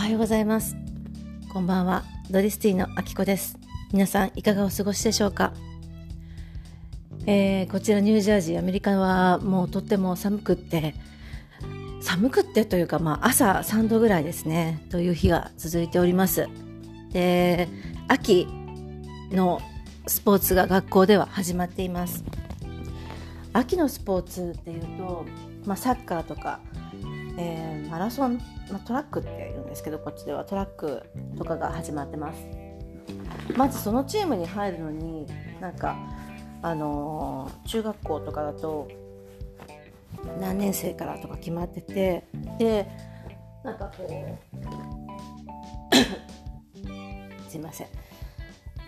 はようございます。こんばんは。ドリスティのあきこです。皆さんいかがお過ごしでしょうか、えー、こちらニュージャージーアメリカはもうとっても寒くって寒くってというか、まあ、朝3度ぐらいですね。という日が続いております。で秋のスポーツが学校では始まっています。秋のスポーツっていうと、まあ、サッカーとか、えー、マラソン、まあ、トラックって言うんですけどこっちではトラックとかが始まってます。まずそのチームに入るのになんかあのー、中学校とかだと何年生からとか決まっててでなんかこう すいません。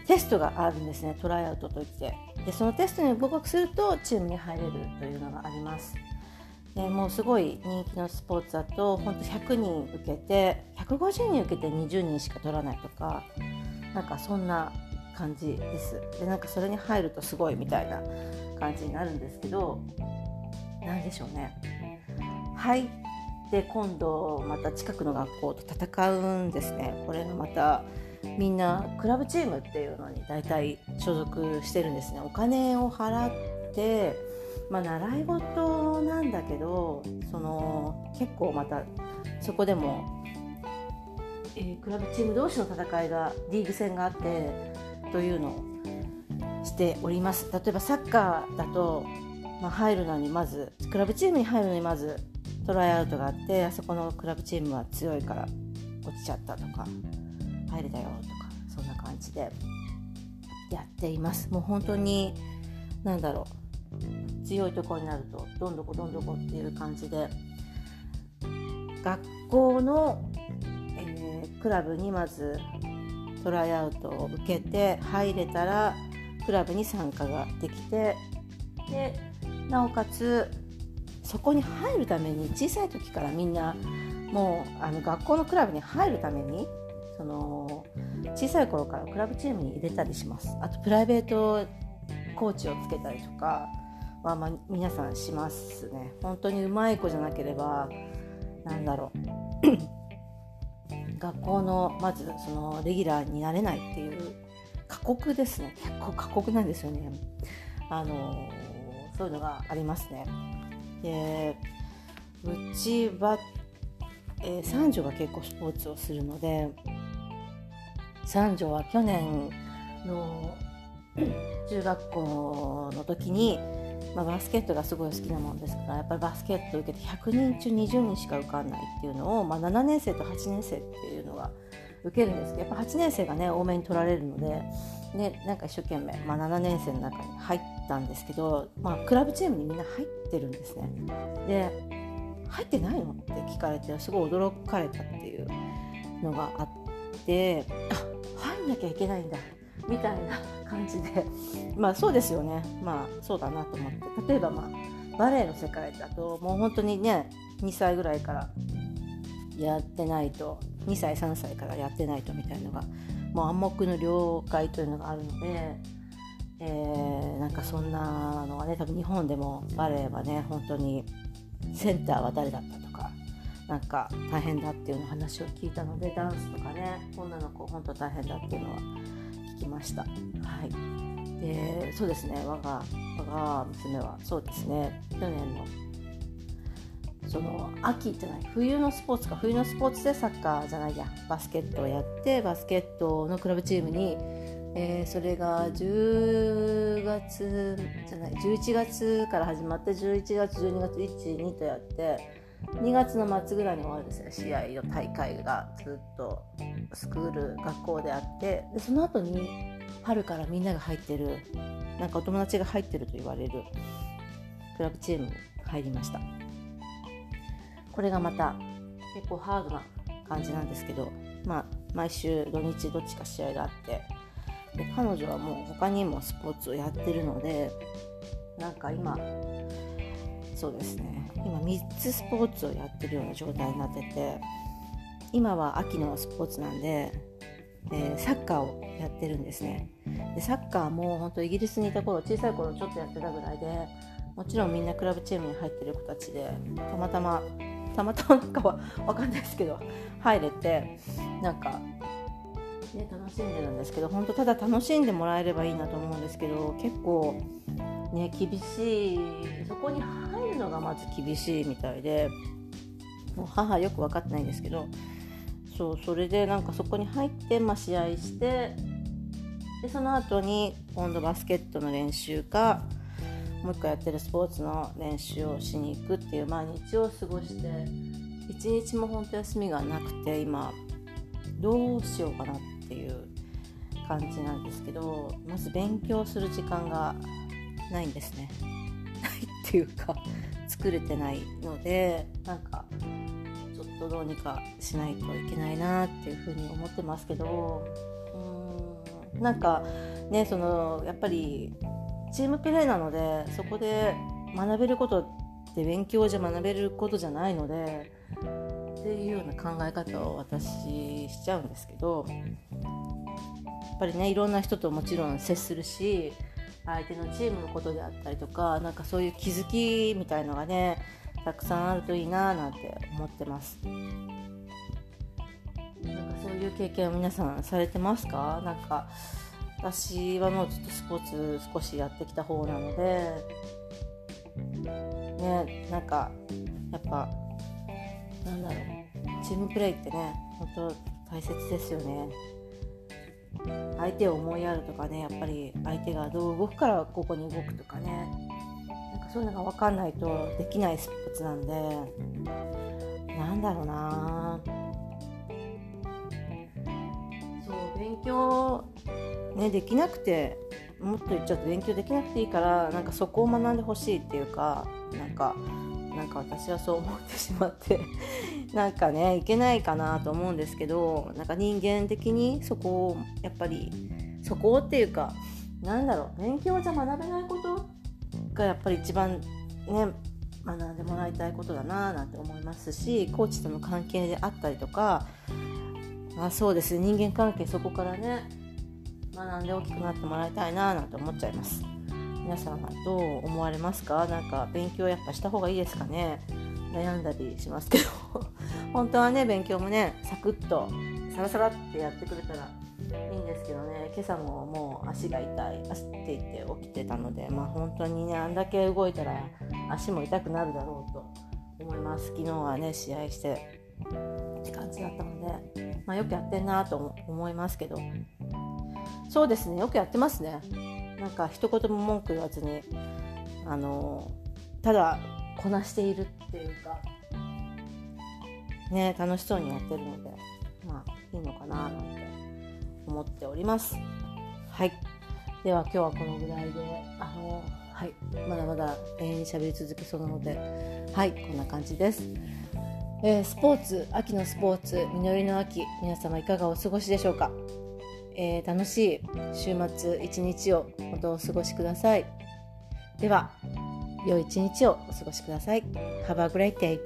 テストがあるんですねトライアウトといって。でそのテストに合格するとチームに入れるというのがあります。でもうすごい人気のスポーツだと本当100人受けて150人受けて20人しか取らないとかなんかそんな感じです。でなんかそれに入るとすごいみたいな感じになるんですけど何でしょうね。入って今度また近くの学校と戦うんですね。これがまたみんなクラブチームっていうのに大体所属してるんですね。お金を払ってまあ、習い事なんだけどその結構またそこでも、えー、クラブチーム同士の戦いがリーグ戦があってというのをしております。例えばサッカーだと、まあ、入るのにまずクラブチームに入るのにまずトライアウトがあってあそこのクラブチームは強いから落ちちゃったとか入れたよとかそんな感じでやっています。もう本当に何だろう。強いところになるとどんどこどんどこっていう感じで学校の、えー、クラブにまずトライアウトを受けて入れたらクラブに参加ができてでなおかつそこに入るために小さい時からみんなもうあの学校のクラブに入るためにその小さい頃からクラブチームに入れたりします。あとプライベートコーチをつけたりとかは、まあ、皆さんしますね。本当にうまい子じゃなければなんだろう。学校のまずそのレギュラーになれないっていう過酷ですね。結構過酷なんですよね。あのそういうのがありますね。でうちは、えー、三女が結構スポーツをするので三女は去年の 中学校の時に、まあ、バスケットがすごい好きなもんですからやっぱりバスケットを受けて100人中20人しか受かんないっていうのを、まあ、7年生と8年生っていうのが受けるんですけどやっぱ8年生がね多めに取られるのででなんか一生懸命、まあ、7年生の中に入ったんですけど、まあ、クラブチームにみんな入ってるんですね。で入ってないのって聞かれてすごい驚かれたっていうのがあってあ入んなきゃいけないんだみたいな感じで。まあそうですよね。まあそうだなと思って。例えばまあバレエの世界だともう本当にね2歳ぐらいからやってないと2歳3歳からやってないとみたいなのがもう暗黙の了解というのがあるので、えー、なんかそんなのがね多分日本でもバレエはね本当にセンターは誰だったとかなんか大変だっていうの話を聞いたのでダンスとかね女の子本当大変だっていうのはきました。はい。でそうですね。我が我が娘はそうですね。去年のその秋じゃない冬のスポーツか。冬のスポーツでサッカーじゃないや。バスケットをやってバスケットのクラブチームに、えー、それが10月じゃない11月から始まって11月12月12とやって2月の末ぐらいに終わるんですね試合の大会がずっとスクール学校であって。でその後に春からみんなが入ってるなんかお友達が入ってると言われるクラブチームに入りました。これがまた結構ハードな感じなんですけどまあ毎週土日どっちか試合があって。で彼女はもう他にもスポーツをやってるのでなんか今そうですね。今3つスポーツをやってるような状態になってて今は秋のスポーツなんで、えー、サッカーをやってるんですね。でサッカーも本当イギリスにいた頃小さい頃ちょっとやってたぐらいでもちろんみんなクラブチームに入ってる子たちでたまたまたまたまなんかは分かんないですけど入れてなんか、ね、楽しんでるんですけど本当ただ楽しんでもらえればいいなと思うんですけど結構ね厳しいそこに入のがまず厳しいみたいでもう母よく分かってないんですけどそうそれでなんかそこに入って、まあ、試合してでその後に今度バスケットの練習かもう一個やってるスポーツの練習をしに行くっていう毎日を過ごして一日も本当休みがなくて今どうしようかなっていう感じなんですけどまず勉強する時間がないんですね。ないっていうか作れてないのでなんかちょっとどうにかしないといけないなっていうふうに思ってますけどうーんなんかねそのやっぱりチームプレーなのでそこで学べることって勉強じゃ学べることじゃないのでっていうような考え方を私しちゃうんですけどやっぱりねいろんな人ともちろん接するし相手のチームのことであったりとかなんかそういう気づきみたいのがねたくさんあるといいななんて思ってます。なんかそういう経験を皆さんされてますか？なんか私はもうちょっとスポーツ少しやってきた方なので。ねなんかやっぱなんだろう。チームプレーってね本当大切ですよね。相手を思いやるとかねやっぱり相手がどう動くからここに動くとかね。なんかそういうのが分かんないとできないスポーツなんでなんだろうな。そう勉強ね、できなくてもっと言っちゃうと勉強できなくていいからなんかそこを学んでほしいっていうかなんかなんか私はそう思ってしまって なんかねいけないかなと思うんですけどなんか人間的にそこをやっぱりそこをっていうかなんだろう勉強じゃ学べないことがやっぱり一番ね学んでもらいたいことだななんて思いますしコーチとの関係であったりとかあそうです人間関係そこからね学んで大きくなってもらいたいななんて思っちゃいます。皆さんはどう思われますか？なんか勉強やっぱした方がいいですかね？悩んだりしますけど。本当はね勉強もねサクッとサラサラってやってくれたらいいんですけどね。今朝ももう足が痛い足って言って起きてたのでまあ本当にねあんだけ動いたら足も痛くなるだろうと思います。昨日はね試合してって感じだったので、まあ、よくやってんなと思いますけど。そうですねよくやってますね。なんか一言も文句言わずにあのただこなしているっていうかね楽しそうにやってるのでまあいいのかななんて思っております。はい。では今日はこのぐらいであのはい。まだまだ永遠に喋り続けそうなのではい。こんな感じです。えー、スポーツ秋のスポーツ実りの秋皆様いかがお過ごしでしょうか？えー、楽しい週末一日を本当お過ごしください。では良い一日をお過ごしください。Have a great day.